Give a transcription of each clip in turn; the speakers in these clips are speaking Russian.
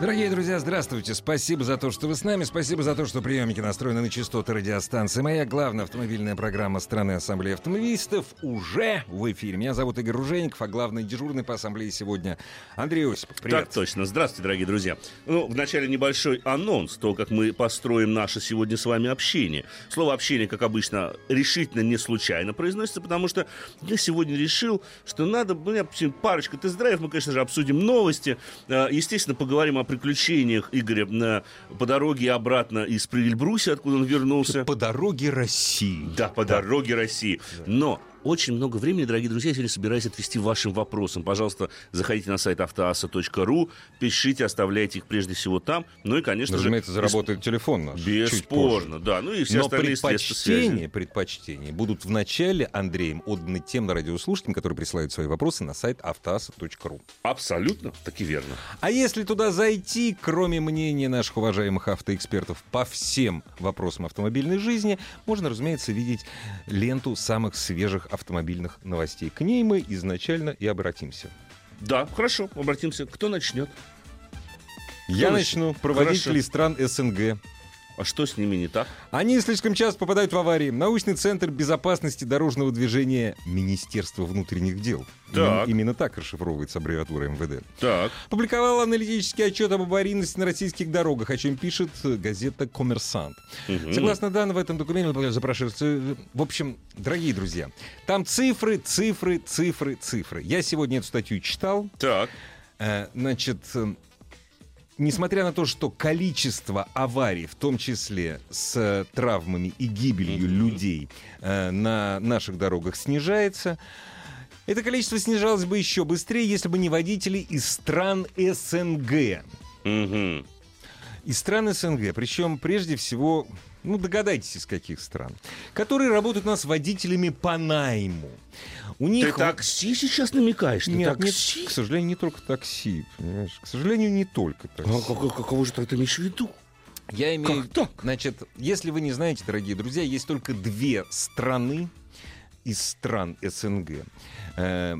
Дорогие друзья, здравствуйте. Спасибо за то, что вы с нами. Спасибо за то, что приемники настроены на частоты радиостанции. Моя главная автомобильная программа страны Ассамблеи автомобилистов уже в эфире. Меня зовут Игорь Ружеников, а главный дежурный по ассамблее сегодня Андрей Осипов. Привет. Так точно. Здравствуйте, дорогие друзья. Ну, вначале небольшой анонс того, как мы построим наше сегодня с вами общение. Слово «общение», как обычно, решительно не случайно произносится, потому что я сегодня решил, что надо, у меня парочка тест-драйвов, мы, конечно же, обсудим новости, э, естественно, поговорим о приключениях Игоря на, по дороге обратно из Прильбруси, откуда он вернулся. По дороге России. Да, по да. дороге России. Но очень много времени, дорогие друзья, я сегодня собираюсь отвести вашим вопросам. Пожалуйста, заходите на сайт автоаса.ру, пишите, оставляйте их прежде всего там. Ну и, конечно Разумеется, же... заработает телефон наш. Бесспорно, да. Ну и все Но остальные предпочтения, предпочтения будут в начале Андреем отданы тем радиослушателям, которые присылают свои вопросы на сайт автоаса.ру. Абсолютно, таки верно. А если туда зайти, кроме мнения наших уважаемых автоэкспертов по всем вопросам автомобильной жизни, можно, разумеется, видеть ленту самых свежих автомобильных новостей. К ней мы изначально и обратимся. Да, хорошо, обратимся. Кто начнет? Я Кто начну. Проводители стран СНГ а что с ними не так? Они слишком часто попадают в аварии. Научный центр безопасности дорожного движения Министерства внутренних дел. Так. Именно, именно так расшифровывается аббревиатура МВД. Так. Публиковал аналитический отчет об аварийности на российских дорогах, о чем пишет газета «Коммерсант». Угу. Согласно данным в этом документе, запрашивается... В общем, дорогие друзья, там цифры, цифры, цифры, цифры. Я сегодня эту статью читал. Так. Э, значит, несмотря на то, что количество аварий, в том числе с травмами и гибелью mm-hmm. людей э, на наших дорогах снижается, это количество снижалось бы еще быстрее, если бы не водители из стран СНГ. Mm-hmm. Из стран СНГ, причем прежде всего, ну догадайтесь, из каких стран, которые работают у нас водителями по найму. У них... Ты такси сейчас намекаешь? Ты Нет, такси? Нет, к сожалению, не только такси, понимаешь? К сожалению, не только такси. А как, какого же ты имеешь в виду? Я имею... Как так? Значит, если вы не знаете, дорогие друзья, есть только две страны из стран СНГ, Э,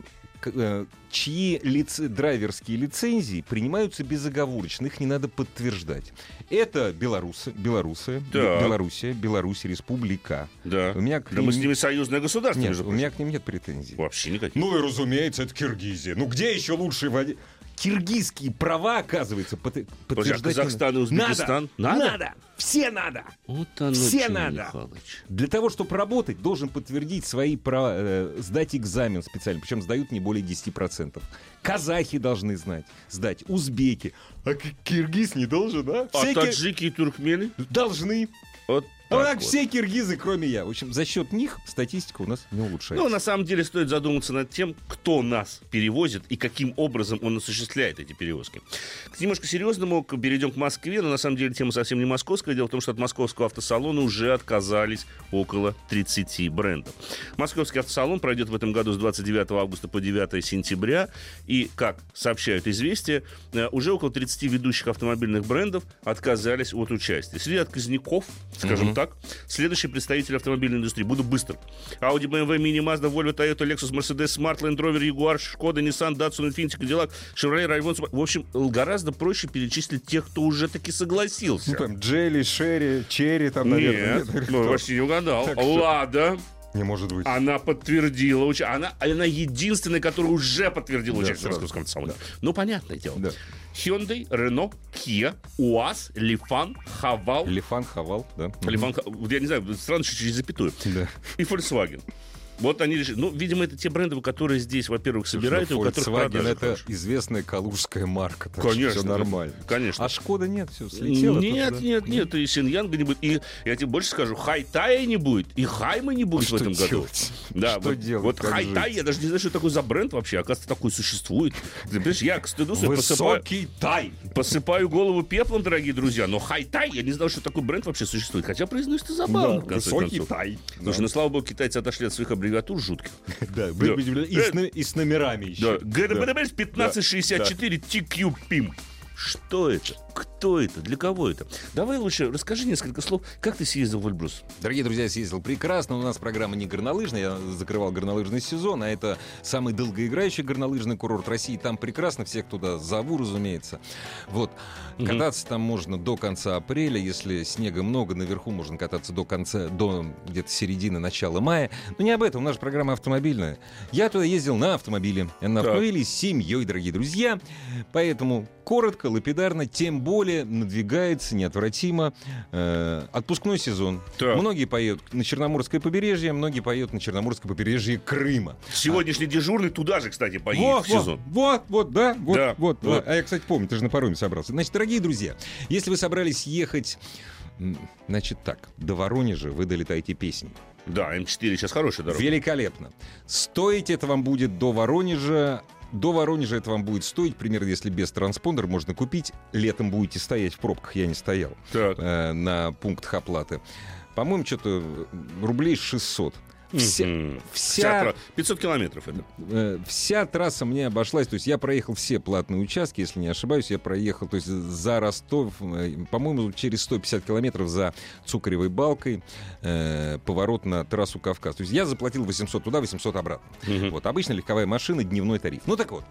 чьи лиц... драйверские лицензии принимаются безоговорочно, их не надо подтверждать. Это белорусы, белорусы, да. Белоруссия, Беларусь, Республика. Да. У меня к да мы с ними союзное государство. Нет, у меня к ним нет претензий. Вообще никаких. Ну и разумеется, это Киргизия. Ну где еще лучший водитель? Киргизские права, оказывается, под, подтверждать... Казахстан и Узбекистан? Надо, надо, надо, все надо. Вот оно все надо. Михайлович. Для того, чтобы работать, должен подтвердить свои права, э, сдать экзамен специально, причем сдают не более 10%. Казахи должны знать, сдать, узбеки. А киргиз не должен, а? Все а таджики и туркмены? Должны. Вот ну, так, все киргизы, кроме я. В общем, за счет них статистика у нас не улучшается. Ну, на самом деле, стоит задуматься над тем, кто нас перевозит и каким образом он осуществляет эти перевозки. К немножко серьезному перейдем к Москве, но на самом деле тема совсем не московская. Дело в том, что от московского автосалона уже отказались около 30 брендов. Московский автосалон пройдет в этом году с 29 августа по 9 сентября. И, как сообщают известия, э, уже около 30 ведущих автомобильных брендов отказались от участия. Среди отказников, скажем mm-hmm. Так, следующий представитель автомобильной индустрии. Буду быстр. Audi, BMW, Mini, Mazda, Volvo, Toyota, Lexus, Mercedes, Smart, Land Rover, Jaguar, Skoda, Nissan, Datsun, Infiniti, Cadillac, Chevrolet, Rayvon. В общем, гораздо проще перечислить тех, кто уже таки согласился. Ну, там Джелли, Шерри, Черри, там, наверное. Нет, нет ну, почти не угадал. Лада. Не может быть. Она подтвердила. Она, она единственная, которая уже подтвердила да, участие в московском салоне. Да. Ну, понятное дело. Да. Hyundai, Renault, Kia, УАЗ, Лифан, Хавал. Лифан, Хавал, да. Лифан, я не знаю, странно, что через запятую. Да. И Volkswagen. Вот они решили. Ну, видимо, это те бренды, которые здесь, во-первых, собирают, и у которых продажи это хорошие. известная калужская марка. Так Конечно, все да. нормально. Конечно. А Шкода нет, все, слетело. Нет, тоже, да? нет, нет, и Синьянга не будет. И я тебе больше скажу, Хайтая не будет, и Хайма не будет А в этом году. делать? Да, Что вот, делать, вот Хайтай, я даже не знаю, что это такой за бренд вообще. Оказывается, такой существует. Ты понимаешь, я к стыду своему посыпаю, Высокий тай. посыпаю голову пеплом, дорогие друзья. Но Хайтай, я не знал, что такой бренд вообще существует. Хотя произносится забавно, конце высокий тай. Слушай, ну слава богу, китайцы отошли от своих аббревиатур жутких. Да, и, с, номерами еще. ГДБДБ 1564 TQ PIM. Что это? Кто это? Для кого это? Давай лучше расскажи несколько слов. Как ты съездил в Эльбрус? Дорогие друзья, съездил прекрасно. У нас программа не горнолыжная. Я закрывал горнолыжный сезон, а это самый долгоиграющий горнолыжный курорт России. Там прекрасно. Всех туда зову, разумеется. Вот. Кататься там можно до конца апреля. Если снега много, наверху можно кататься до конца, до где-то середины, начала мая. Но не об этом. У нас же программа автомобильная. Я туда ездил на автомобиле. На автомобиле с семьей, дорогие друзья. Поэтому коротко, лапидарно, тем более надвигается неотвратимо э, отпускной сезон. Так. Многие поедут на Черноморское побережье, многие поедут на Черноморское побережье Крыма. Сегодняшний дежурный туда же, кстати, поедет Вот, в сезон. Вот, вот, да, вот, Да, вот, вот. А я, кстати, помню, ты же на пароме собрался. Значит, дорогие друзья, если вы собрались ехать, значит так, до Воронежа вы долетаете песней. Да, М4 сейчас хорошая дорога. Великолепно. Стоить это вам будет до Воронежа. До Воронежа это вам будет стоить, примерно, если без транспондера можно купить. Летом будете стоять в пробках, я не стоял, Так. э, на пунктах оплаты. По-моему, что-то рублей 600. Вся, Мгм. вся- тра- 500 километров это. э, вся трасса мне обошлась. То есть я проехал все платные участки, если не ошибаюсь. Я проехал, то есть за Ростов, э, по-моему, через 150 километров за Цукревой балкой, э, поворот на трассу Кавказ. То есть я заплатил 800 туда, 800 обратно. Мгм. Вот, обычно легковая машина, дневной тариф. Ну так вот.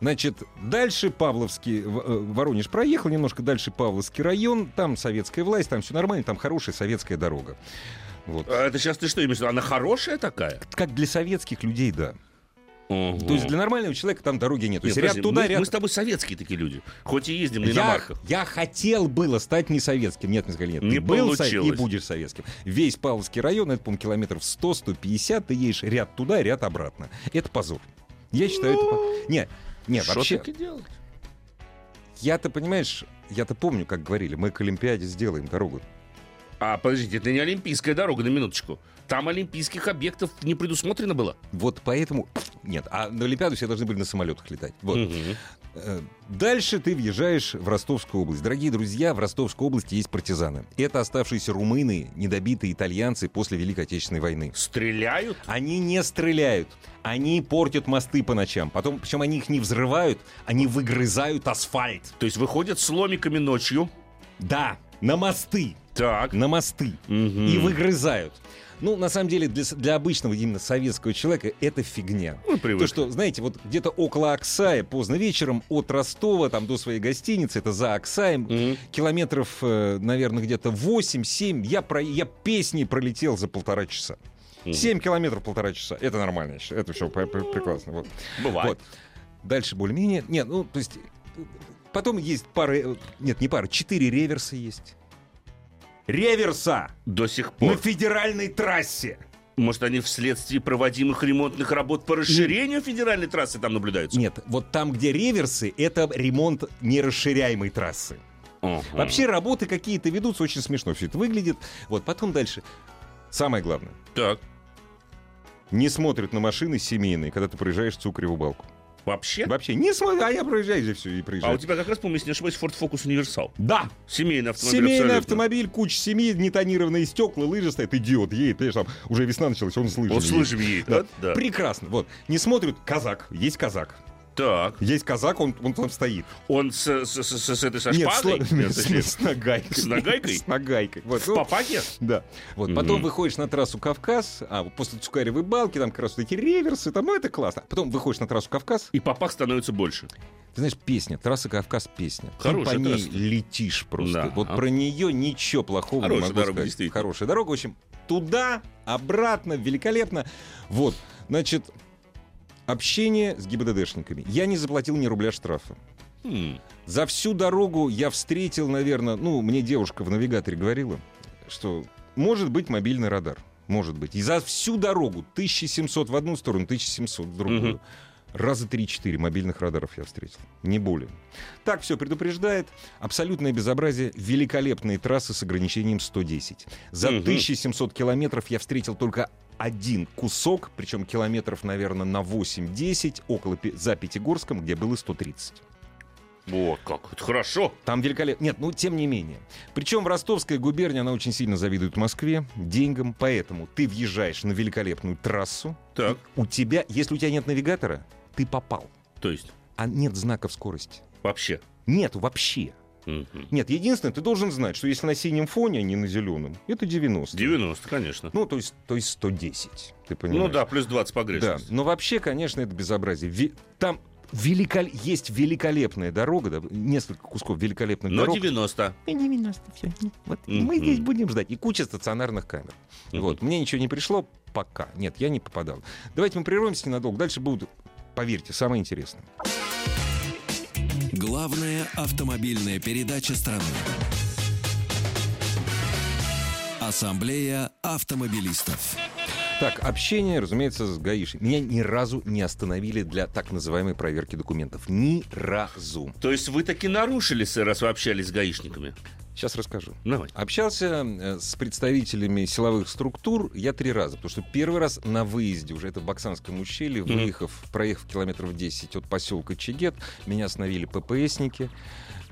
Значит, дальше Павловский, э, Воронеж проехал, немножко дальше Павловский район, там советская власть, там все нормально, там хорошая советская дорога. Вот. А это сейчас ты что имеешь в виду? Она хорошая такая? Как для советских людей, да. Ого. То есть для нормального человека там дороги нет. То Нет, есть ряд туда, мы, ряд... мы с тобой советские такие люди. Хоть и ездим на я, иномарках. я хотел было стать не советским. Нет, мне сказали, нет. Не ты был со- и будешь советским. Весь Павловский район, это, по-моему, километров 100-150, ты едешь ряд туда, ряд обратно. Это позор. Я считаю, это... по- Не, нет, Что вообще... делать? Я-то, понимаешь, я-то помню, как говорили, мы к Олимпиаде сделаем дорогу. А, подождите, это не Олимпийская дорога, на минуточку. Там олимпийских объектов не предусмотрено было. Вот поэтому... Нет, а на Олимпиаду все должны были на самолетах летать. Вот. Э, Дальше ты въезжаешь в Ростовскую область. Дорогие друзья, в Ростовской области есть партизаны. Это оставшиеся румыны, недобитые итальянцы после Великой Отечественной войны. Стреляют? Они не стреляют, они портят мосты по ночам. Потом, причем они их не взрывают, они выгрызают асфальт. То есть выходят с ломиками ночью. Да, на мосты, Так. на мосты. Мгм. И выгрызают. Ну, на самом деле, для, для обычного именно советского человека это фигня. Ну, привыкли. То, что, знаете, вот где-то около Оксая, поздно вечером, от Ростова там до своей гостиницы, это за Оксаем, Мгм. километров, э, наверное, где-то 8-7, я, про, я песни пролетел за полтора часа. Мгм. 7 километров полтора часа. Это нормально, это все прекрасно. Вот. Бывает. Вот. Дальше более-менее. Нет, ну, то есть... э, Потом есть пара... э, Нет, не пара, четыре реверса есть. Реверса! До сих На пор. федеральной трассе! Может, они вследствие проводимых ремонтных работ по расширению федеральной трассы там наблюдаются? Нет, вот там, где реверсы, это ремонт нерасширяемой трассы. Ага. Вообще работы какие-то ведутся, очень смешно все это выглядит. Вот, потом дальше. Самое главное. Так. Не смотрят на машины семейные, когда ты проезжаешь Цукреву балку. Вообще? Вообще не смотрят, а я проезжаю здесь все и А проезжаю. у тебя как раз, помню, если не ошибаюсь, Ford Focus Универсал. Да, Семейный автомобиль семейный абсолютно. автомобиль, куча семьи, нетонированные стекла, лыжи стоят, идиот, едет, понимаешь, там уже весна началась, он с лыжами Он с лыжами едет, да? Да. Прекрасно, вот. Не смотрят, казак, есть казак. Так. Есть казак, он, он там стоит. Он с, с, с- с- с этой со Нет, шпагой? с, Нет, с- точнее, с нагайкой. С нагайкой? С нагайкой. Вот, В ну, папаке? Да. Вот. Мгм. Потом выходишь на трассу Кавказ, а после Цукаревой балки, там как раз вот эти реверсы, там, ну, это классно. Потом выходишь на трассу Кавказ, И папах становится больше. ты знаешь, песня, трасса Кавказ песня. Ты Хорошая по ней трасса. летишь просто. Да. Вот про нее ничего плохого Хорошая не могу дорога, сказать. действительно. Хорошая дорога, в общем, туда, обратно, великолепно. Вот, значит, общение с ГИБДДшниками. Я не заплатил ни рубля штрафа. Хм. За всю дорогу я встретил, наверное, ну, мне девушка в навигаторе говорила, что может быть мобильный радар. Может быть. И за всю дорогу 1700 в одну сторону, 1700 в другую. Мгм. Раза 3-4 мобильных радаров я встретил. Не более. Так все предупреждает. Абсолютное безобразие. Великолепные трассы с ограничением 110. За Мгм. 1700 километров я встретил только один кусок, причем километров, наверное, на 8-10, около, за Пятигорском, где было 130. Вот как. Это хорошо. Там великолепно. Нет, ну тем не менее. Причем в Ростовской губернии она очень сильно завидует Москве, деньгам, поэтому ты въезжаешь на великолепную трассу. Так. У тебя, если у тебя нет навигатора, ты попал. То есть, А нет знаков скорости. вообще. Нет вообще. Мгм. Нет, единственное, ты должен знать, что если на синем фоне, а не на зеленом, это 90. 90, конечно. Ну, то есть, то есть 110. Ты понимаешь? Ну да, плюс 20 Да, погрешности. но вообще, конечно, это безобразие. Ви- Там великол... есть великолепная дорога, да, несколько кусков великолепных Но дорог. 90. И не 90 все. Вот Мгм. мы здесь будем ждать. И куча стационарных камер. Мгм. Вот. Мне ничего не пришло пока. Нет, я не попадал. Давайте мы прервемся ненадолго. Дальше будут, поверьте, самое интересное. Главная автомобильная передача страны. Ассамблея автомобилистов. Так, общение, разумеется, с гаишниками. Меня ни разу не остановили для так называемой проверки документов. Ни разу. То есть вы таки нарушили, сэр, раз вы общались с гаишниками? Сейчас расскажу. Давай. Общался э, с представителями силовых структур я три раза, потому что первый раз на выезде, уже это в Баксанском ущелье, Мгм. выехав, проехав километров 10 от поселка Чегет, меня остановили ППСники,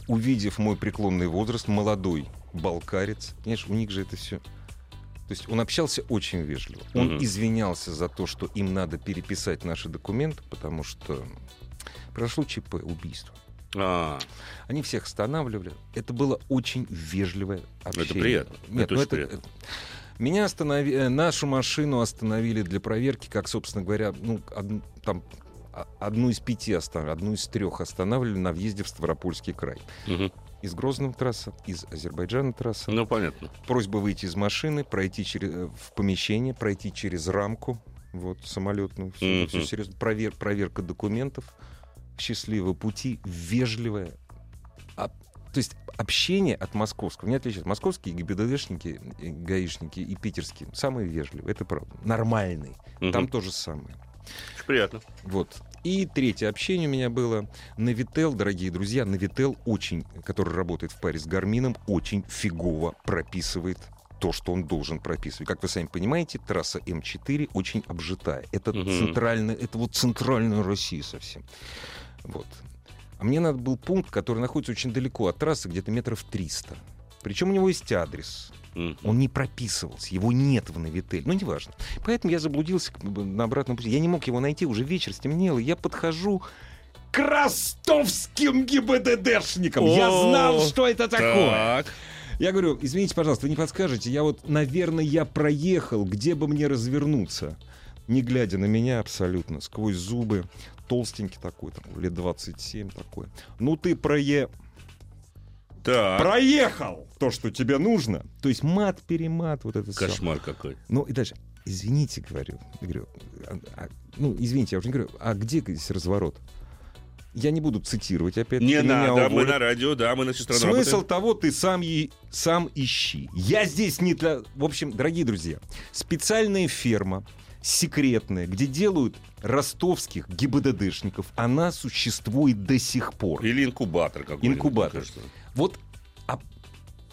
увидев мой преклонный возраст, молодой балкарец, понимаешь, у них же это все... То есть он общался очень вежливо. Он Мгм. извинялся за то, что им надо переписать наши документы, потому что произошло ЧП, убийство. А, Они всех останавливали. Это было очень вежливое общение. приятно. Нет, Это ну это- приятно. Меня остановили, э, нашу машину остановили для проверки, как, собственно говоря, ну, од- там а- одну из пяти останов... одну из трех останавливали на въезде в Ставропольский край. мгм. Из Грозного трасса, из Азербайджана трасса. ну понятно. Просьба выйти из машины, пройти через, э, в помещение, пройти через рамку, вот, самолетную. Все, Мгм. серьезно. Провер- проверка документов, счастливого пути, вежливое. А- то есть общение от московского не отличается. Московские ГИБДДшники, э, гаишники и питерские самые вежливые, это правда. Нормальные. Мгм. Там то же самое. Очень приятно. Вот. И третье общение у меня было. Навител, дорогие друзья, Навител очень, который работает в паре с Гармином, очень фигово прописывает то, что он должен прописывать. Как вы сами понимаете, трасса М4 очень обжитая. Это, Мгм. центральная, это вот центральная Россия совсем. Вот. А мне надо был пункт, который находится очень далеко от трассы, где-то метров 300. Причем у него есть адрес. Он не прописывался, его нет в Навитель. Ну, неважно. Поэтому я заблудился на обратном пути. Я не мог его найти, уже вечер стемнело. Я подхожу к ростовским ГИБДДшникам. Я О, знал, что это такое. Так. Я говорю, извините, пожалуйста, вы не подскажете? Я вот, наверное, я проехал, где бы мне развернуться? Не глядя на меня абсолютно, сквозь зубы, толстенький такой, там, лет 27 такой. Ну ты прое... Так. проехал то, что тебе нужно. То есть мат-перемат, вот это все. Кошмар какой. Ну и дальше. Извините, говорю. Говорю, а- а- ну, извините, я уже не говорю, а где здесь разворот? Я не буду цитировать опять. Не надо, мы на радио, да, мы на Смысл работаем. того, ты сам, и, сам ищи. Я здесь не для... В общем, дорогие друзья, специальная ферма, секретная, где делают ростовских ГИБДДшников, она существует до сих пор. Или инкубатор какой-нибудь. Инкубатор. Вот а,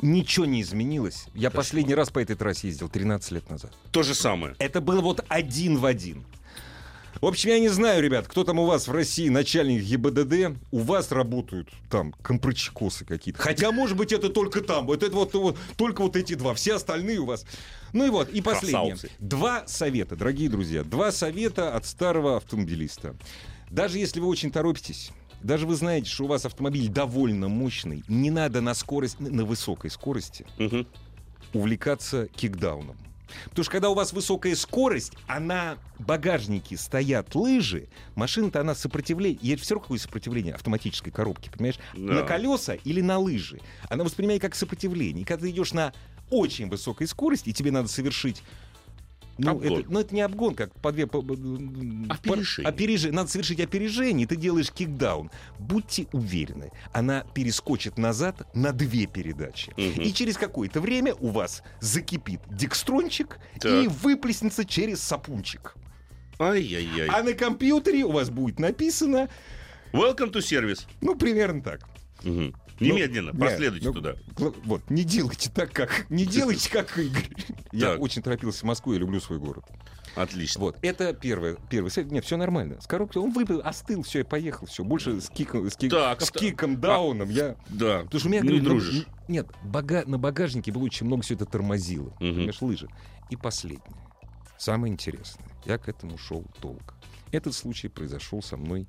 ничего не изменилось. Я Кошмар. последний раз по этой трассе ездил 13 лет назад. То же самое. Это было вот один в один. В общем, я не знаю, ребят, кто там у вас в России начальник ГИБДД. У вас работают там компрочекосы какие-то. Хотя, может быть, это только там. Вот это вот, вот только вот эти два. Все остальные у вас. Ну и вот, и последнее. Красавцы. Два совета, дорогие друзья. Два совета от старого автомобилиста. Даже если вы очень торопитесь, даже вы знаете, что у вас автомобиль довольно мощный, не надо на скорость, на высокой скорости Мгм. увлекаться кикдауном. Потому что когда у вас высокая скорость, а на багажнике стоят лыжи, машина-то она сопротивление. Есть все равно какое сопротивление автоматической коробки, понимаешь? Да. На колеса или на лыжи. Она воспринимает как сопротивление. И когда ты идешь на очень высокой скорости, и тебе надо совершить Ну Обгон. это, ну, это не обгон, как по две... по- Опережение. опережение. Надо совершить опережение, и ты делаешь кикдаун. Будьте уверены, она перескочит назад на две передачи. Мгм. И через какое-то время у вас закипит декстрончик Так. и выплеснется через сапунчик. Ай-яй-яй. А на компьютере у вас будет написано, Welcome to service. ну, примерно так. Мгм. Немедленно, Ну, проследуйте туда. ну, гла- Вот, не делайте так, как... Не делайте, как Игорь. Я очень торопился в Москву, я люблю свой город. Отлично. Вот, это первое, первый совет. Нет, все нормально. С коробкой он выпил, остыл, все, я поехал, все. Больше с киком, с, кик- Так, с киком дауном я... Да. Потому что у меня... не говорю, дружишь. Нет, бага- на багажнике было очень много все это тормозило. Мгм. Понимаешь, лыжи. И последнее. Самое интересное. Я к этому шел долго. Этот случай произошел со мной,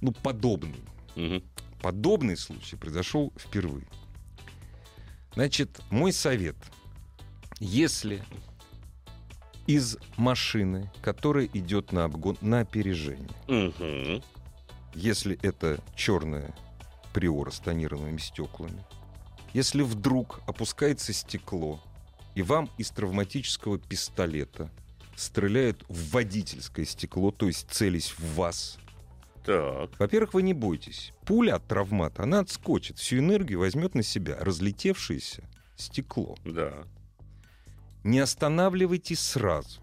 ну, подобный. Мгм. Подобный случай произошел впервые. Значит, мой совет. Если из машины, которая идет на обгон, на опережение, Мгм. если это черная приора с тонированными стеклами, если вдруг опускается стекло, и вам из травматического пистолета стреляют в водительское стекло, то есть целясь в вас, Так. во-первых, вы не бойтесь. Пуля от травмата, она отскочит, всю энергию возьмет на себя разлетевшееся стекло. Да. Не останавливайтесь сразу.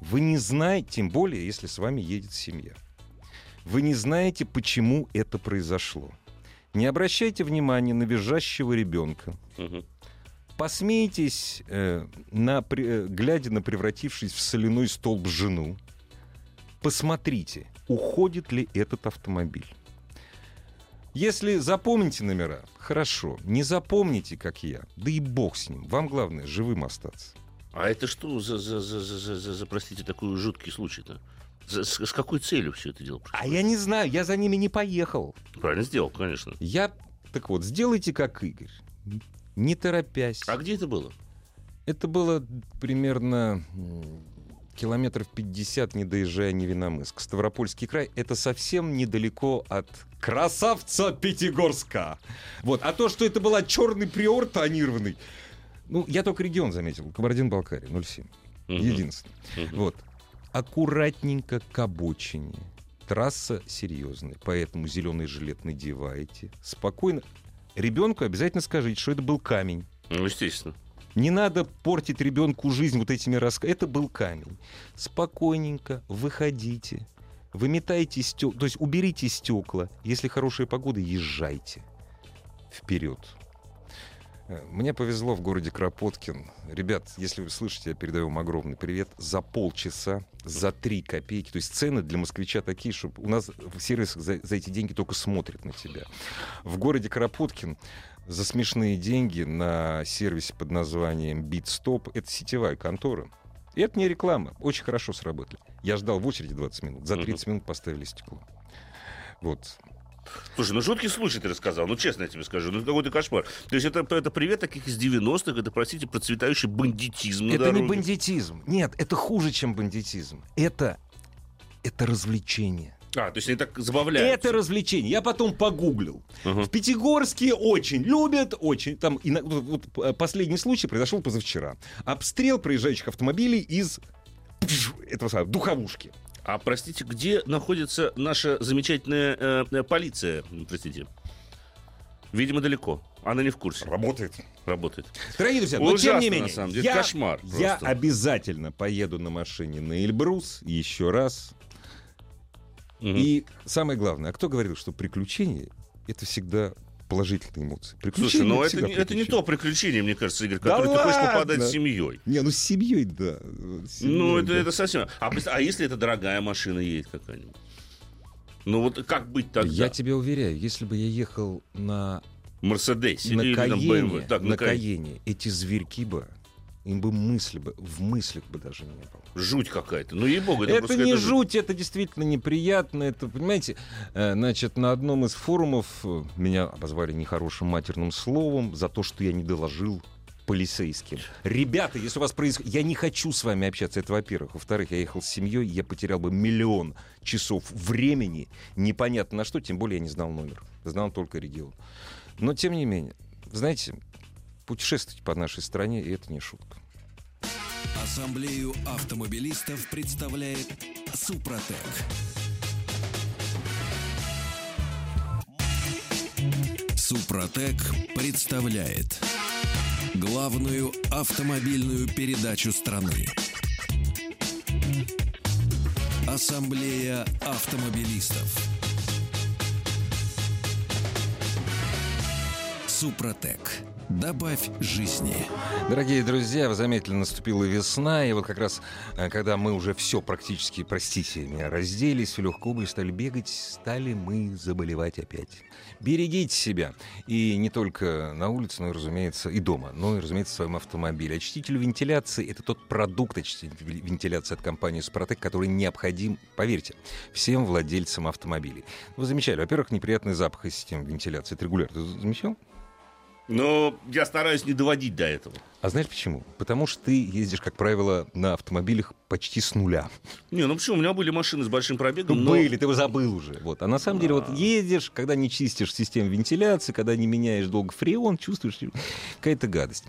Вы не знаете, тем более, если с вами едет семья. Вы не знаете, почему это произошло. Не обращайте внимания на визжащего ребенка. Мгм. Посмейтесь, э, на, при- э, глядя на превратившись в соляной столб жену. Посмотрите, уходит ли этот автомобиль. Если запомните номера, хорошо. Не запомните, как я, да и бог с ним. Вам главное живым остаться. А это что за, за, за, за, за, за- простите, такой жуткий случай-то? За- с, с какой целью все это дело А происходит? я не знаю, я за ними не поехал. Правильно сделал, конечно. Я, так вот, сделайте как Игорь. Не торопясь. А где это было? Это было примерно километров 50, не доезжая Невиномыск. Ставропольский край — это совсем недалеко от красавца Пятигорска. Вот. А то, что это была черный приор тонированный, ну, я только регион заметил. Кабардино-Балкария, 0,7. Мгм. Единственный. Мгм. Вот. Аккуратненько к обочине. Трасса серьезная, поэтому зеленый жилет надеваете. Спокойно. Ребенку обязательно скажите, что это был камень. Ну, естественно. Не надо портить ребенку жизнь вот этими рассказами. Это был камень. Спокойненько выходите. Выметайте стекла, то есть уберите стекла. Если хорошая погода, езжайте вперед. Э, Мне повезло в городе Кропоткин. Ребят, если вы слышите, я передаю вам огромный привет. За полчаса, за три копейки. То есть цены для москвича такие, что у нас в сервисах за, за эти деньги только смотрят на тебя. В городе Кропоткин за смешные деньги на сервисе под названием BitStop. Это сетевая контора. И это не реклама. Очень хорошо сработали. Я ждал в очереди 20 минут. За 30 минут поставили стекло. Вот. Слушай, ну жуткий случай ты рассказал, ну честно я тебе скажу, ну какой-то кошмар. То есть это, это привет таких из 90-х, это, простите, процветающий бандитизм это дороге. не бандитизм. Нет, это хуже, чем бандитизм. Это, это развлечение. А, то есть они так забавляются. Это развлечение. Я потом погуглил. Ага. В Пятигорске очень любят, очень. Там вот- э, последний случай произошел позавчера. Обстрел проезжающих автомобилей из этого самого, духовушки. А простите, где находится наша замечательная э, э, полиция? Простите. Видимо, далеко. Она не в курсе. Работает. Работает. Дорогие друзья, но Ужасно, тем не на менее, самом деле. я, Кошмар я просто. обязательно поеду на машине на Эльбрус еще раз. Мгм. И самое главное, а кто говорил, что приключения это всегда положительные эмоции? Приключения Слушай, ну это, это не то приключение, мне кажется, Игорь, Да которое ты хочешь попадать ладно. с семьей. Не, ну с семьей, да. С семьей, Ну, это, да. это совсем... А, а если это дорогая машина едет какая-нибудь? Ну, вот как быть тогда? Я тебе уверяю, если бы я ехал на, Мерседесе на или Каене, BMW. Так, на Каене. Каене, эти зверьки бы, им бы мысли бы, в мыслях бы даже не было. Жуть какая-то. Ну, ей-богу, это, Это, не какая-то жуть, это действительно неприятно. Это, понимаете, э, значит, на одном из форумов э, меня обозвали нехорошим матерным словом за то, что я не доложил полицейским. Ребята, если у вас происходит... Я не хочу с вами общаться, это во-первых. Во-вторых, я ехал с семьей, я потерял бы миллион часов времени, непонятно на что, тем более я не знал номер. Знал только регион. Но, тем не менее, знаете, путешествовать по нашей стране, и это не шутка. Ассамблею автомобилистов представляет Супротек. Супротек представляет главную автомобильную передачу страны. Ассамблея автомобилистов. Супротек. Добавь жизни. Дорогие друзья, вы заметили, наступила весна, и вот как раз, э, когда мы уже все практически, простите меня, разделись, в легкую обувь стали бегать, стали мы заболевать опять. Берегите себя. И не только на улице, но и, разумеется, и дома, но и, разумеется, в своем автомобиле. Очиститель вентиляции — это тот продукт очистителя вентиляции от компании «Супротек», который необходим, поверьте, всем владельцам автомобилей. Вы замечали, во-первых, неприятный запах из системы вентиляции. Это регулярно. Ты замечал? Но я стараюсь не доводить до этого. А знаешь почему? Потому что ты ездишь, как правило, на автомобилях почти с нуля. Не, ну почему? У меня были машины с большим пробегом, Ну, но... были, ты его забыл уже. Вот. А на самом деле, вот едешь, когда не чистишь систему вентиляции, когда не меняешь долго фреон, чувствуешь какая-то гадость.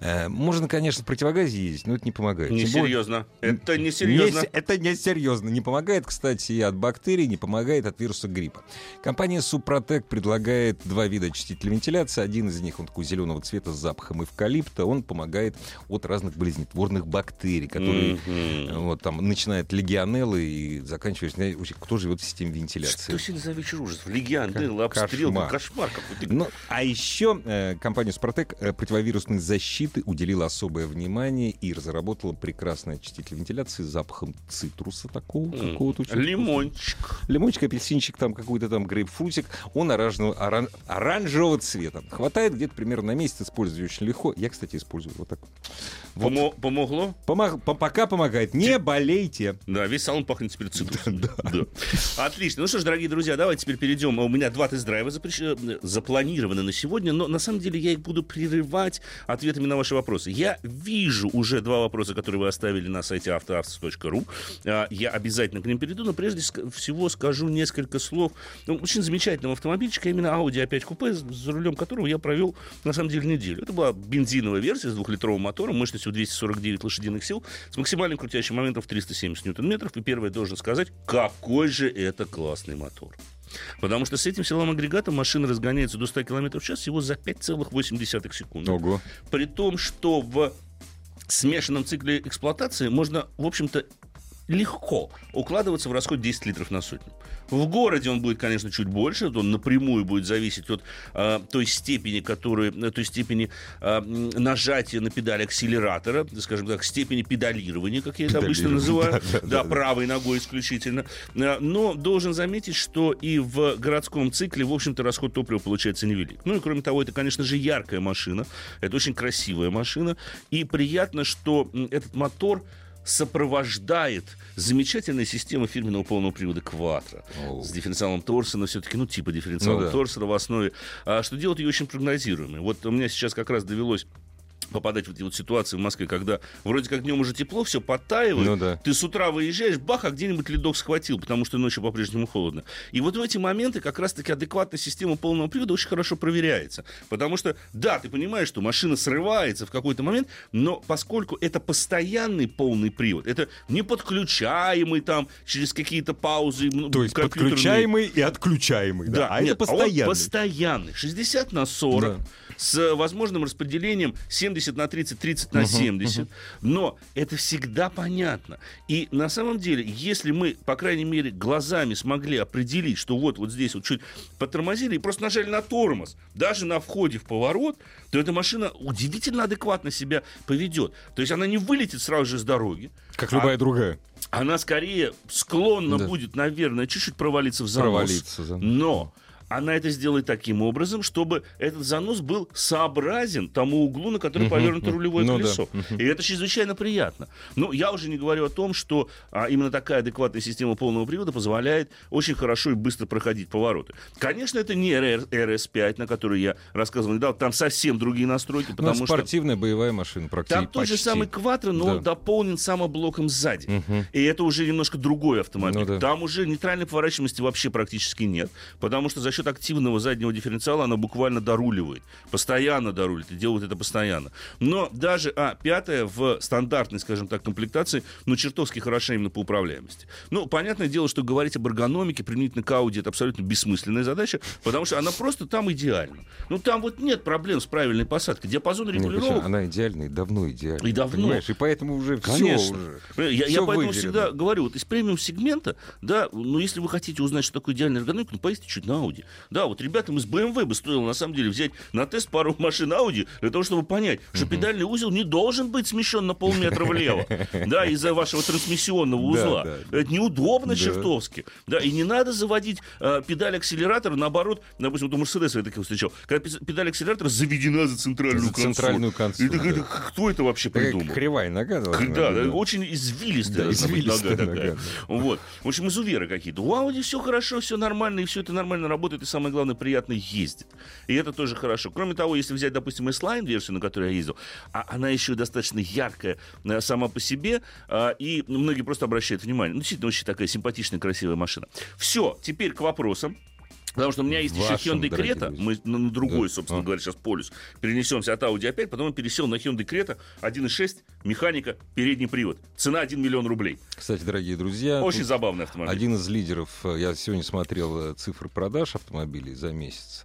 Э, Можно, конечно, в противогазе ездить, но это не помогает. Тем более- Несерьезно. Это несерьезно. Не с- это не серьезно. Не помогает, кстати, и от бактерий, не помогает от вируса гриппа. Компания Супротек предлагает два вида очистителя вентиляции. Один из них, он такой зеленого цвета с запахом эвкалипта. Он помогает от разных болезнетворных бактерий, которые э, вот там начинает легионеллы и заканчивая, кто живет в системе вентиляции. Что сегодня за вечер ужасов? Легионы, обстрел, кошмар. кошмар какой-то. Ну, а еще э, компания Супротек э, противовирусной защиты уделила особое внимание и разработала прекрасный очиститель вентиляции с запахом цитруса такого М. какого-то. очень Лимончик. Лимончик, апельсинчик, там какой-то там грейпфрутик. Он оранжевого, оран- оранжевого цвета. Хватает где-то примерно на месяц, использую очень легко. Я, кстати, использую вот так. Вот. Помо- Помогло? Помог- по- пока помогает. Не болейте. Да, весь салон пахнет теперь цитрусом. Да. Отлично. Ну что ж, дорогие друзья, давайте теперь перейдем. У меня два тест-драйва запрещ- э, запланированы на сегодня, но на самом деле я их буду прерывать ответами на ваши вопросы. Я вижу уже два вопроса, которые вы оставили на сайте автоавтос.ру. А, Я обязательно к ним перейду, но прежде всего скажу несколько слов. Ну, очень замечательного автомобильчика, именно Audi A5 купе, за рулем которого я провел, на самом деле, неделю. Это была бензиновая версия с двухлитровым мотором, мощностью 249 лошадиных сил, с максимальным крутящим моментом в 370 ньютон-метров. И первое должен сказать, какой же это классный мотор. Потому что с этим силовым агрегатом машина разгоняется до 100 км в час всего за 5,8 секунды. Ого. При том, что в смешанном цикле эксплуатации можно, в общем-то, легко укладываться в расход 10 литров на сотню. В городе он будет, конечно, чуть больше, он напрямую будет зависеть от э, той степени, которой, э, той степени э, нажатия на педаль акселератора, скажем так, степени педалирования, как я это обычно называю, да, правой ногой исключительно. Э, Но должен заметить, что и в городском цикле, в общем-то, расход топлива получается невелик. Ну и кроме того, это, конечно же, яркая машина, это очень красивая машина, и приятно, что этот мотор сопровождает замечательная система фирменного полного привода Оу. с дифференциалом Торсона, все-таки, ну, типа дифференциала Ну да. Торсона в основе, а, что делает ее очень прогнозируемой. Вот у меня сейчас как раз довелось попадать в эти вот ситуации в Москве, когда вроде как днем уже тепло, все подтаивает, Ну да. ты с утра выезжаешь, бах, а где-нибудь ледок схватил, потому что ночью по-прежнему холодно. И вот в эти моменты как раз-таки адекватная система полного привода очень хорошо проверяется. Потому что, да, ты понимаешь, что машина срывается в какой-то момент, но поскольку это постоянный полный привод, это не подключаемый там через какие-то паузы. То есть подключаемый и отключаемый. Да. а нет, это он постоянный. постоянный. 60 на 40. Да. С возможным распределением 70 на 30, 30 на 70. Но это всегда понятно. И на самом деле, если мы, по крайней мере, глазами смогли определить, что вот, вот здесь вот чуть потормозили и просто нажали на тормоз, даже на входе в поворот, то эта машина удивительно адекватно себя поведет. То есть она не вылетит сразу же с дороги, Как а любая другая. она скорее склонна Да. будет, наверное, чуть-чуть провалиться в занос. Провалиться, да. Но она это сделает таким образом, чтобы этот занос был сообразен тому углу, на который повернуто рулевое Ну да, колесо. И это чрезвычайно приятно. Ну, я уже не говорю о том, что а, именно такая адекватная система полного привода позволяет очень хорошо и быстро проходить повороты. Конечно, это не RR RS5, на который я рассказывал недавно, там совсем другие настройки, Ну, потому что... спортивная боевая машина практически. Там тот же самый Кватро, но Да. он дополнен самоблоком сзади. Мгм. И это уже немножко другой автомобиль. Ну да. Там уже нейтральной поворачиваемости вообще практически нет. Потому что за счет счет активного заднего дифференциала она буквально доруливает. Постоянно доруливает и делает это постоянно. Но даже А, пятая в стандартной, скажем так, комплектации, ну, чертовски хороша именно по управляемости. Ну, понятное дело, что говорить об эргономике применительно к Audi это абсолютно бессмысленная задача, потому что она просто там идеальна. Ну, там вот нет проблем с правильной посадкой. Диапазон Нет, регулировок она идеальная, и давно идеальная. И давно. Понимаешь? И поэтому уже все уже. Понимаете, Я, я поэтому выверено. всегда говорю, вот из премиум сегмента, да, ну если вы хотите узнать, что такое идеальная эргономика, ну поездите чуть на Audi. Да, вот ребятам из BMW бы стоило на самом деле взять на тест пару машин Audi для того, чтобы понять, что педальный узел не должен быть смещен на полметра влево, да, из-за вашего трансмиссионного узла. Это неудобно чертовски. Да, и не надо заводить э, педаль акселератора, наоборот, допустим, вот у Мерседеса я таких встречал, когда педаль акселератора заведена за центральную консоль. центральную консоль, кто это вообще придумал? кривая нога Да, очень извилистая, извилистая нога. Вот. В общем, изуверы какие-то. У Audi все хорошо, все нормально, и все это нормально работает, и самое главное, приятно ездит. И это тоже хорошо. Кроме того, если взять, допустим, S-Line версию, на которой я ездил, а она еще достаточно яркая э, сама по себе, а, и многие просто обращают внимание. Ну, действительно, очень такая симпатичная, красивая машина. Все, теперь к вопросам. Потому что у меня есть еще Hyundai друзья. мы на, на другой, Да. собственно А. говоря, сейчас полюс. Перенесемся от Audi опять, потом я пересел на Hyundai Creta 1.6, механика, передний привод. Цена 1 миллион рублей. Кстати, дорогие друзья, Очень забавный автомобиль. один из лидеров, э, я сегодня смотрел э, цифры продаж автомобилей за месяц.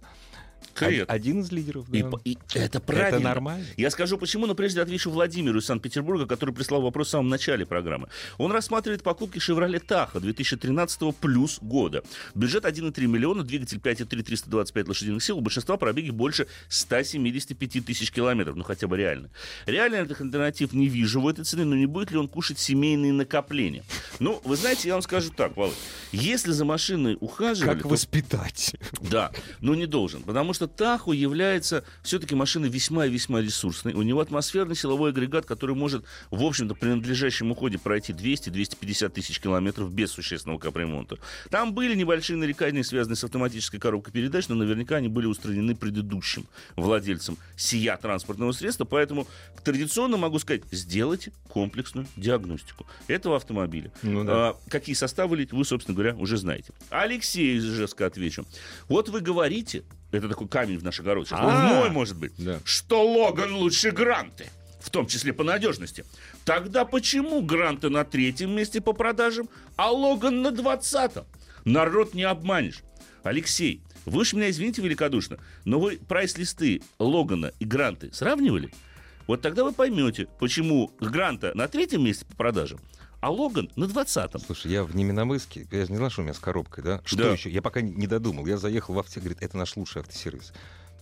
Од- Один из лидеров, да. И, и это правильно. Это нормально. Я скажу почему, но прежде отвечу Владимиру из Санкт-Петербурга, который прислал вопрос в самом начале программы. Он рассматривает покупки Chevrolet Tahoe 2013 плюс года. Бюджет 1,3 миллиона, двигатель 5,3, 325 лошадиных сил, у большинства пробеги больше 175 тысяч километров, ну хотя бы реально. Реально этих альтернатив не вижу в этой цене, но не будет ли он кушать семейные накопления? Ну, вы знаете, я вам скажу так, Володь, если за машиной ухаживали... Как то воспитать? да, но не должен, потому что Таху является все-таки машиной весьма и весьма ресурсной. У него атмосферный силовой агрегат, который может, в общем-то, при надлежащем уходе пройти 200-250 тысяч километров без существенного капремонта. Там были небольшие нарекания, связанные с автоматической коробкой передач, но наверняка они были устранены предыдущим владельцем сия транспортного средства, поэтому традиционно могу сказать, сделайте комплексную диагностику этого автомобиля. Ну да. А, какие составы лить, вы, собственно говоря, уже знаете. Алексей из Ижевска отвечу. Вот вы говорите, это такой камень в наш огород, сейчас, А. мой, может быть, Да. что Логан лучше Гранты, в том числе по надежности. Тогда почему Гранты на третьем месте по продажам, а Логан на двадцатом? Народ не обманешь. Алексей, вы уж меня извините великодушно, но вы прайс-листы Логана и Гранты сравнивали? Вот тогда вы поймете, почему Гранта на третьем месте по продажам, а Логан на двадцатом. Слушай, я в Неминомыске, я же не знал, что у меня с коробкой, да? Что Да. еще? Я пока не- додумал. Я заехал в автосервис, говорит, это наш лучший автосервис.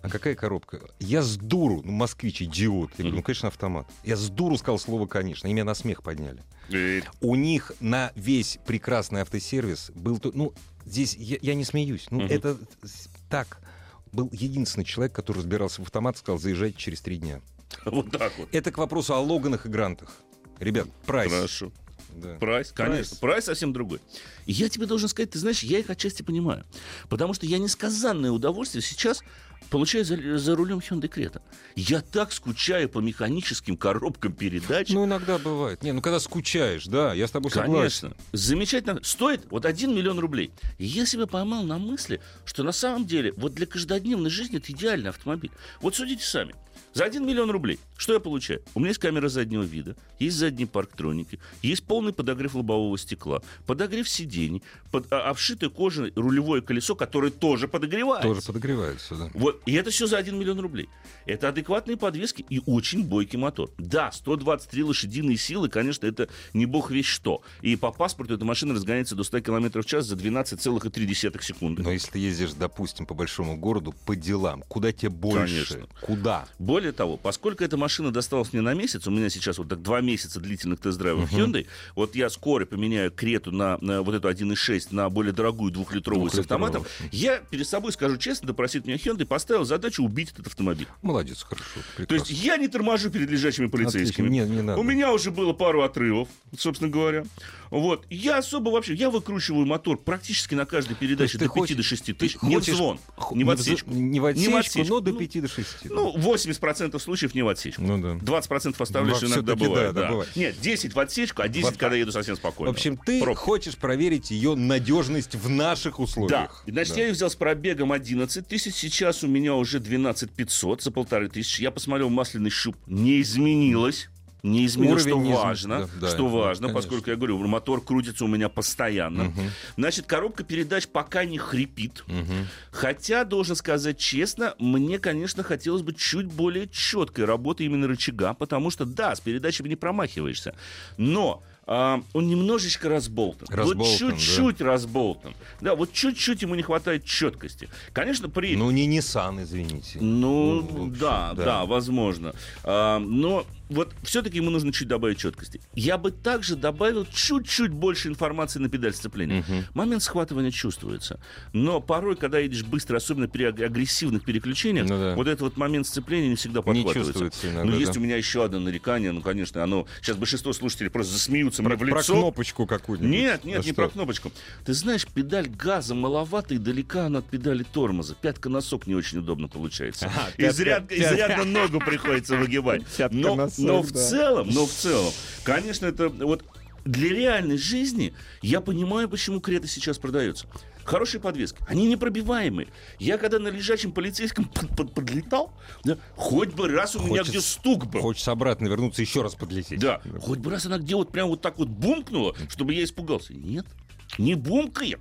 А какая коробка? Я с дуру, ну, москвич, идиот. Я говорю, ну, конечно, автомат. Я с дуру сказал слово «конечно», и меня на смех подняли. У них на весь прекрасный автосервис был... Ну, здесь я, я не смеюсь. Ну, это так. Был единственный человек, который разбирался в автомат, сказал, заезжайте через три дня. Вот так вот. Это к вопросу о Логанах и Грантах. Ребят, прайс. Хорошо. Да. Прайс, конечно. Прайс совсем другой. И я тебе должен сказать, ты знаешь, я их отчасти понимаю. Потому что я несказанное удовольствие сейчас получаю за, за рулем Hyundai Creta. Я так скучаю по механическим коробкам передач. Ну, иногда бывает. Не, ну когда скучаешь, да, я с тобой согласен. Конечно. Замечательно. Стоит вот 1 миллион рублей. И я себя поймал на мысли, что на самом деле вот для каждодневной жизни это идеальный автомобиль. Вот судите сами. За 1 миллион рублей что я получаю? У меня есть камера заднего вида, есть задние парктроники, есть полный подогрев лобового стекла, подогрев сидений, под, а, обшитое кожаное рулевое колесо, которое тоже подогревается. Тоже подогревается, да. Вот, и это все за 1 миллион рублей. Это адекватные подвески и очень бойкий мотор. Да, 123 лошадиные силы, конечно, это не бог весь что. И по паспорту эта машина разгоняется до 100 км в час за 12,3 секунды. Но если ты ездишь, допустим, по большому городу по делам, куда тебе больше? Конечно. Куда? Более того, поскольку эта машина досталась мне на месяц, у меня сейчас вот так два месяца длительных тест-драйвов Hyundai, вот я скоро поменяю крету на, на вот эту 1.6 на более дорогую двухлитровую с Двухлитровую. автоматом, я перед собой скажу честно, допросит меня Hyundai, поставил задачу убить этот автомобиль. Молодец, хорошо. То есть я не торможу перед лежачими полицейскими. Отлично. Не, не надо. У меня уже было пару отрывов, собственно говоря. Вот. Я особо вообще, я выкручиваю мотор практически на каждой передаче до 5 хочешь- до 6 ты тысяч. Не в хочешь- звон, не в отсечку. Не в отсечку, отсечку. но до Ну, 5 до 6. Ну, 80% случаев не в отсечку. Ну да. 20% оставляешь Ну, иногда бывает. да, да, да. бывает. Нет, 10 в отсечку, а 10, Вот когда еду совсем В спокойно. общем, ты Пробка. хочешь проверить ее надежность в наших Да. условиях. И, Значит, Да. я ее взял с пробегом 11 тысяч, сейчас у меня уже 12 500 за полторы тысячи. Я посмотрел, масляный щуп не изменилось. Не изменилось, Уровень что не важно, да, да, что да, важно, конечно. поскольку я говорю, мотор крутится у меня постоянно. Значит, коробка передач пока не хрипит. Хотя, должен сказать честно, мне, конечно, хотелось бы чуть более четкой работы именно рычага, потому что, да, с передачами не промахиваешься, но он немножечко разболтан. Разболтан, вот да. чуть-чуть разболтан. Да, вот чуть-чуть ему не хватает четкости. Конечно, при... Ну, не Nissan, извините. Ну, Ну, общем, да, да, да. возможно. А, но вот все-таки ему нужно чуть добавить четкости. Я бы также добавил чуть-чуть больше информации на педаль сцепления. Момент схватывания чувствуется. Но порой, когда едешь быстро, особенно при аг- агрессивных переключениях, Ну да. вот этот вот момент сцепления не всегда подхватывается. чувствуется иногда, Но есть да. у меня еще одно нарекание, ну, конечно, оно... Сейчас большинство слушателей просто засмеются мне Про, в про лицо. кнопочку какую-нибудь. Нет, нет, А не что? про кнопочку. Ты знаешь, педаль газа маловато и далека она от педали тормоза. Пятка носок не очень удобно получается. Ага, пятка- Изряд- пятка. изрядно ногу приходится выгибать. Пятка Но, носок, но в да. целом, но в целом, конечно, это вот для реальной жизни я понимаю, почему Крета сейчас продается. Хорошие подвески, они непробиваемые. Я когда на лежачем полицейском под- под- подлетал, да, хоть бы раз у меня Хочется- где стук был. Хочется обратно вернуться, еще раз подлететь. Да, хоть бы раз она где вот прям вот так вот бумкнула, чтобы я испугался. Нет, не бумкает.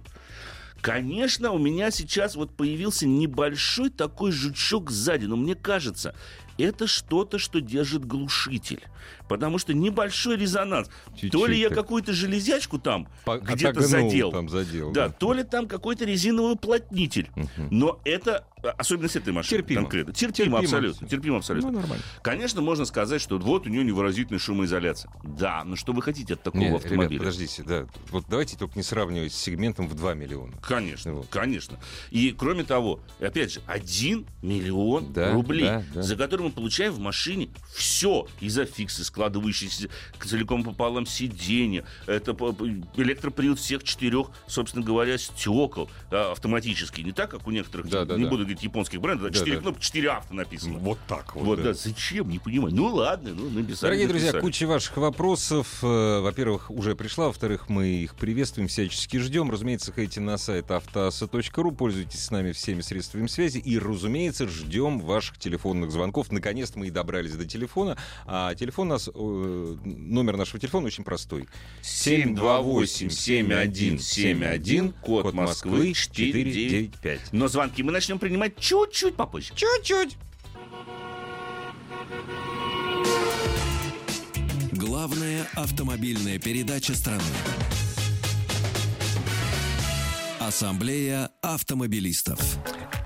Конечно, у меня сейчас вот появился небольшой такой жучок сзади, но мне кажется, это что-то, что держит глушитель. Потому что небольшой резонанс. Чуть-чуть то ли я какую-то железячку там По- где-то задел. там, задел, да, да. то ли там какой-то резиновый уплотнитель. Но это а, особенность этой машины Терпимо. конкретно. Терпимо, Терпимо абсолютно. абсолютно. Терпимо абсолютно. Ну, нормально. Конечно, можно сказать, что вот у нее невыразительная шумоизоляция. Да, но что вы хотите от такого Не, ребят, автомобиля? подождите, да. Вот давайте только не сравнивать с сегментом в 2 миллиона. Конечно, Вот. конечно. И кроме того, опять же, 1 миллион Да, рублей, да, да. за который мы получаем в машине все. Изофиксы, складывающиеся целиком пополам сиденья, это электропривод всех четырех, собственно говоря, стекол да, автоматический. Не так, как у некоторых, Да, да, не да. буду говорить японских брендов, Да, четыре да. кнопки, четыре авто написано. Вот так вот. Вот, да. да. зачем, не понимаю. Ну ладно, ну написали. Дорогие друзья, написали. куча ваших вопросов. Э, Во-первых, уже пришла, во-вторых, мы их приветствуем, всячески ждем. Разумеется, заходите на сайт автоаса.ру, пользуйтесь с нами всеми средствами связи и, разумеется, ждем ваших телефонных звонков. Наконец-то мы и добрались до телефона. А телефон у нас, э, номер нашего телефона очень простой. 728-7171, код Москвы 495. Но звонки мы начнем принимать чуть-чуть попозже. Чуть-чуть. Главная автомобильная передача страны. Ассамблея автомобилистов.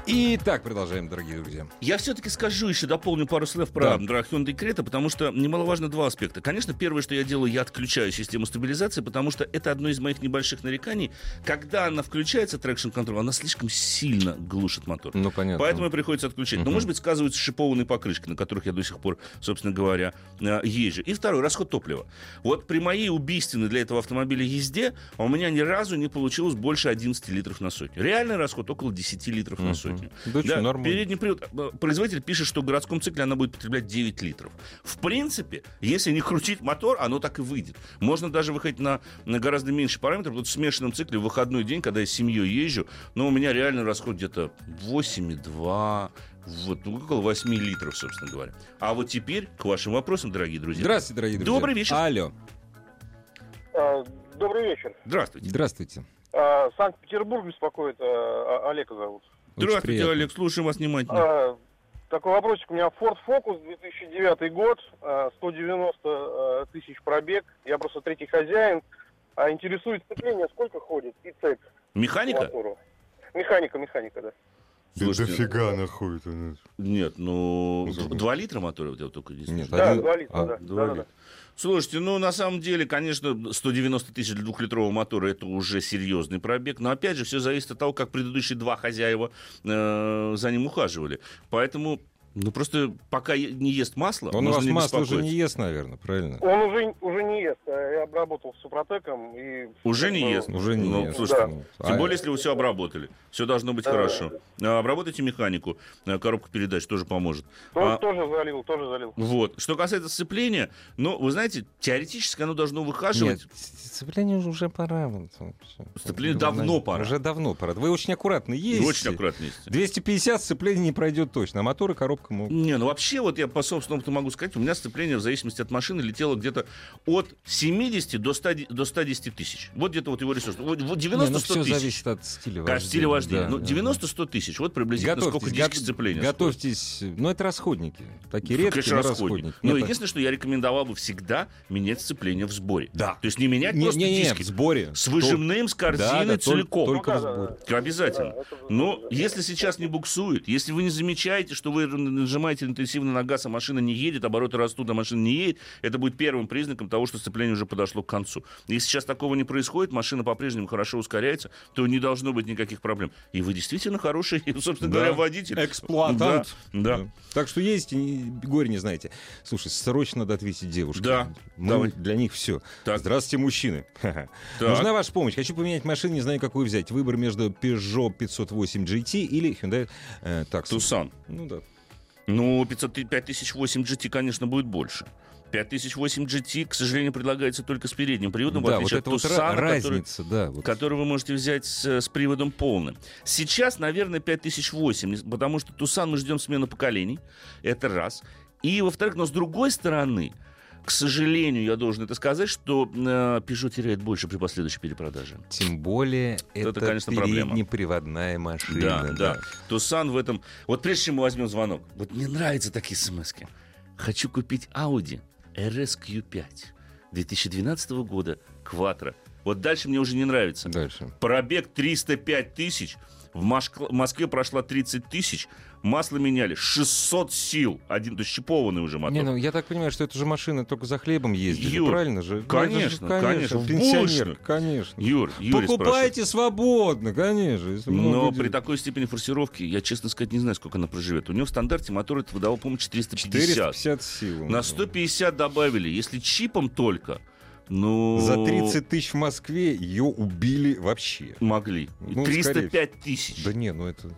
Итак, продолжаем, дорогие друзья. Я все-таки скажу еще, дополню пару слов про, Да. Hyundai Creta, потому что немаловажно два аспекта. Конечно, первое, что я делаю, я отключаю систему стабилизации, потому что это одно из моих небольших нареканий. Когда она включается, traction control, она слишком сильно глушит мотор. Ну, понятно. Поэтому приходится отключать. Но, может быть, сказываются шипованные покрышки, на которых я до сих пор, собственно говоря, э, езжу. И второй, расход топлива. Вот при моей убийственной для этого автомобиля езде у меня ни разу не получилось больше 11 литров на сотню. Реальный расход около 10 литров на сотню. Да чё, нормально. передний привод. э, Производитель пишет, что в городском цикле она будет потреблять 9 литров. В принципе, если не крутить мотор, оно так и выйдет. Можно даже выходить на, на гораздо меньше параметров. Вот в смешанном цикле в выходной день, когда я с семьей езжу, но у меня реальный расход где-то 8,2, вот, ну, около 8 литров, собственно говоря. А вот теперь к вашим вопросам, дорогие друзья. Здравствуйте, дорогие друзья. Добрый вечер. Алло. А, Добрый вечер. Здравствуйте. Здравствуйте. А, Санкт-Петербург беспокоит, Олега зовут. Здравствуйте, приятно. Олег, слушаем вас внимательно. А, Такой вопросик. У меня Ford Focus 2009 год, а, 190 а, тысяч пробег. Я просто третий хозяин. А интересует сцепление, сколько ходит и цепь Механика? мотору. Механика, механика, да. Слушайте, дофига находит. ну. Нет, ну, Ну? 2 литра мотора вот я вот только здесь Нет. Да, один- два литра, а, да. два Да, да, литра. Слушайте, ну, на самом деле, конечно, 190 тысяч для двухлитрового мотора это уже серьезный пробег. Но, опять же, все зависит от того, как предыдущие два хозяева э, за ним ухаживали. Поэтому, ну, просто пока не ест масло, Он у вас не масло уже не ест, наверное, правильно? Он уже, уже не ест. а Я обработал супротеком и... Уже не бы, ест? Уже не Ну, ест. слушайте, Ну, Тем а- более, если вы все обработали. Все должно быть Да. хорошо. А, Обработайте механику. э, Коробка передач тоже поможет. то- А, Тоже залил, тоже залил. Вот. Что касается сцепления, ну, вы знаете, теоретически оно должно выхаживать. Нет, сцепление уже- уже пора. Сцепление давно пора. Уже давно пора. Вы очень аккуратно ездите. очень аккуратно есть. 250 сцепление не пройдет точно, а мотор и могут. Не, ну вообще, вот я по собственному опыту могу сказать, у меня сцепление в зависимости от машины летело где-то от 70 до 100, до 110 тысяч. Вот где-то вот его ресурс. Вот, вот 90-100 все тысяч. зависит от стиля вождения. стиле вождения. Да, ну, да, 90-100 тысяч. Вот приблизительно Готовьтесь, сколько диски го- сцепления. Готовьтесь. Ну, это расходники. Такие Ну, редкие, конечно, но расходник. расходники. Но Нет, единственное, что я рекомендовал бы всегда менять сцепление в сборе. Да. То есть не менять не, просто не, не, диски. в сборе. С выжимным, с корзиной Да, да, целиком. Только Ну, в сборе. Обязательно. Это- Но если сейчас не буксует, если вы не замечаете, что вы нажимаете интенсивно на газ, а машина не едет, обороты растут, а машина не едет, это будет первым признаком того, что сцепление уже подошло к концу. Если сейчас такого не происходит, машина по-прежнему хорошо ускоряется, то не должно быть никаких проблем. И вы действительно хороший, собственно Да. говоря, водитель. Эксплуатант. Да, да. Так что не- горе не знаете. Слушай, срочно надо ответить девушке. Да, Мы давай. для них все. Так. Здравствуйте, мужчины. Так. Нужна ваша помощь. Хочу поменять машину, не знаю, какую взять. Выбор между Peugeot 508 GT или Hyundai э, Tucson. Тусан. Ну да. Ну, 500, 5008 GT, конечно, будет больше. 5008 GT, к сожалению, предлагается только с передним приводом, в да, вот отличие это от вот ра- Тусана, который, разница, да. вот. который вы можете взять с, с приводом полным. Сейчас, наверное, 5008, не- потому что Тусан мы ждем смену поколений. Это раз. И, во-вторых, но с другой стороны, к сожалению, я должен это сказать, что э, Peugeot теряет больше при последующей перепродаже. Тем более Это, это, конечно, переднеприводная машина. Да, да. Тусан в этом... Вот прежде чем мы возьмем звонок, вот мне нравятся такие смс -ки. Хочу купить Audi RSQ5 2012 года, Quattro. Вот дальше мне уже не нравится. Дальше. Пробег 305 тысяч. В Москве прошла 30 тысяч. Масло меняли 600 сил. Один, то есть чипованный уже мотор. Не, ну я так понимаю, что это же машина только за хлебом ездит. Юр, правильно же? Ну, конечно, это же, конечно, в Пенсионер, конечно. Юр, Юрий Покупайте свободно, конечно. Но денег. при такой степени форсировки, я, честно сказать, не знаю, сколько она проживет. У него в стандарте мотор это выдавал, по-моему, 450. 450 сил. На 150 добавили. Если чипом только, ну... За 30 тысяч в Москве ее убили вообще. Могли. Ну, 305 тысяч. Да не, ну это...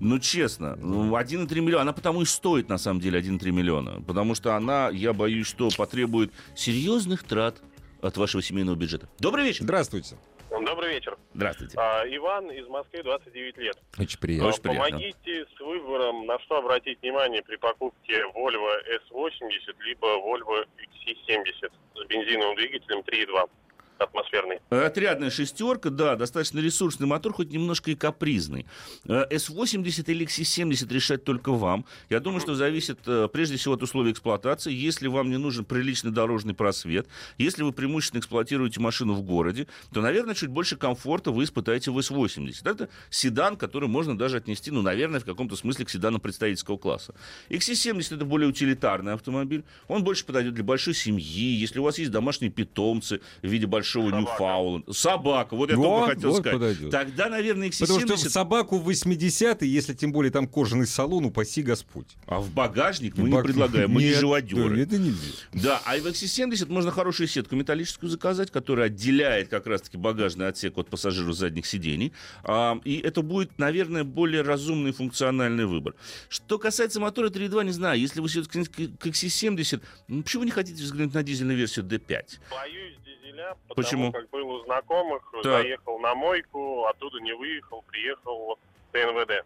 Ну, честно, ну, 1,3 миллиона. Она потому и стоит, на самом деле, 1,3 миллиона. Потому что она, я боюсь, что потребует серьезных трат от вашего семейного бюджета. Добрый вечер. Здравствуйте. Добрый вечер. Здравствуйте. А, Иван из Москвы, 29 лет. Очень приятно. Очень приятно. Помогите с выбором, на что обратить внимание при покупке Volvo S80 либо Volvo XC70 с бензиновым двигателем 3.2 атмосферный. Отрядная шестерка, да, достаточно ресурсный мотор, хоть немножко и капризный. Э, S80 или XC70 решать только вам. Я думаю, что зависит э, прежде всего от условий эксплуатации. Если вам не нужен приличный дорожный просвет, если вы преимущественно эксплуатируете машину в городе, то, наверное, чуть больше комфорта вы испытаете в S80. Это седан, который можно даже отнести, ну, наверное, в каком-то смысле к седану представительского класса. XC70 это более утилитарный автомобиль. Он больше подойдет для большой семьи, если у вас есть домашние питомцы в виде большого Ньюфауленда. Собака, вот я Во, только хотел вот сказать. подойдет. Тогда, наверное, Потому что XC70... собаку в 80-е, если тем более там кожаный салон, упаси Господь. А в багажник мы не Бак- предлагаем, мы не Нет, живодеры. да, это нельзя. Да, а в XC70 можно хорошую сетку металлическую заказать, которая отделяет как раз-таки багажный отсек от пассажиров задних сидений. А, и это будет, наверное, более разумный функциональный выбор. Что касается мотора 3.2, не знаю, если вы все-таки к XC70, ну, почему вы не хотите взглянуть на дизельную версию D5? Боюсь дизеля, потому Почему? как был у знакомых, Так. заехал на мойку, оттуда не выехал, приехал в ТНВД.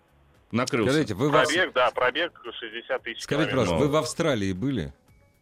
Накрылся. Скажите, вы в, Пробег, да, пробег 60 тысяч Скажите, пожалуйста, вы в Австралии были?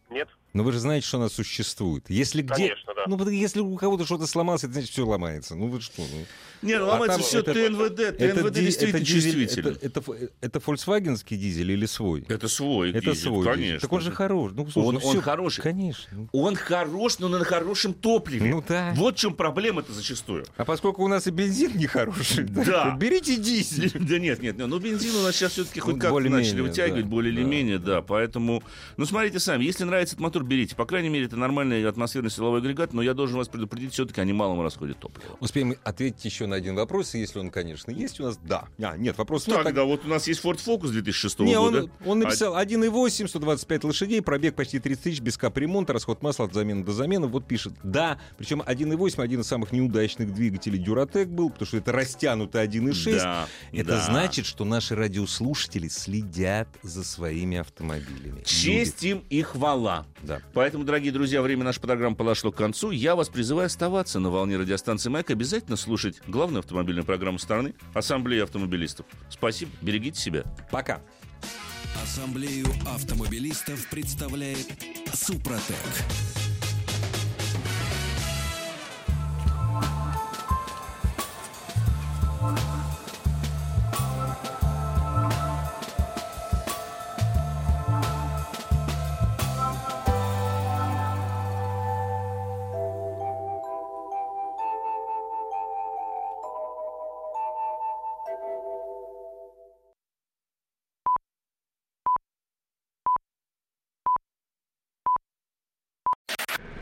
Нет, Но вы же знаете, что она существует. Если где... Конечно, да. Ну, если у кого-то что-то сломалось, это значит, все ломается. Ну, вы что? Ну. Не, ну А ломается там все, это- ТНВД, Это ТНВД ди- действительно это дизель- чувствительно. Это, это, это фольксвагенский дизель или свой? Это свой Это дизель, свой. дизель. конечно. Так он же хорош. Ну, слушай, Он- ну он всё, хороший. Конечно. Он хорош, но на хорошем топливе. Ну да. Вот в чем проблема-то зачастую. А поскольку у нас и бензин нехороший, да, Да. берите дизель. Да нет, нет, нет, ну бензин у нас сейчас все-таки хоть Ну, как-то более-менее, начали вытягивать, да, более или да. менее, да, поэтому, ну смотрите сами, если нравится этот мотор, берите, по крайней мере, это нормальный атмосферный силовой агрегат, но я должен вас предупредить все-таки о немалом расходе топлива. Успеем ответить еще на один вопрос, если он, конечно, есть у нас. Да. А, нет, вопрос Так, нет. да, вот у нас есть Ford Focus 2006 Не, года. он, он написал 1,8, 125 лошадей, пробег почти 30 тысяч, без капремонта, расход масла от замены до замены. Вот пишет, да, причем 1,8 один из самых неудачных двигателей Duratec был, потому что это растянутый 1,6. Да, Это да. значит, что наши радиослушатели следят за своими автомобилями. Честь им и хвала. Да. Поэтому, дорогие друзья, время нашей программы подошло к концу. Я вас призываю оставаться на волне радиостанции «Маяк», обязательно слушать главную автомобильную программу страны «Ассамблея автомобилистов». Спасибо, берегите себя. Пока. Ассамблею автомобилистов представляет Супротек.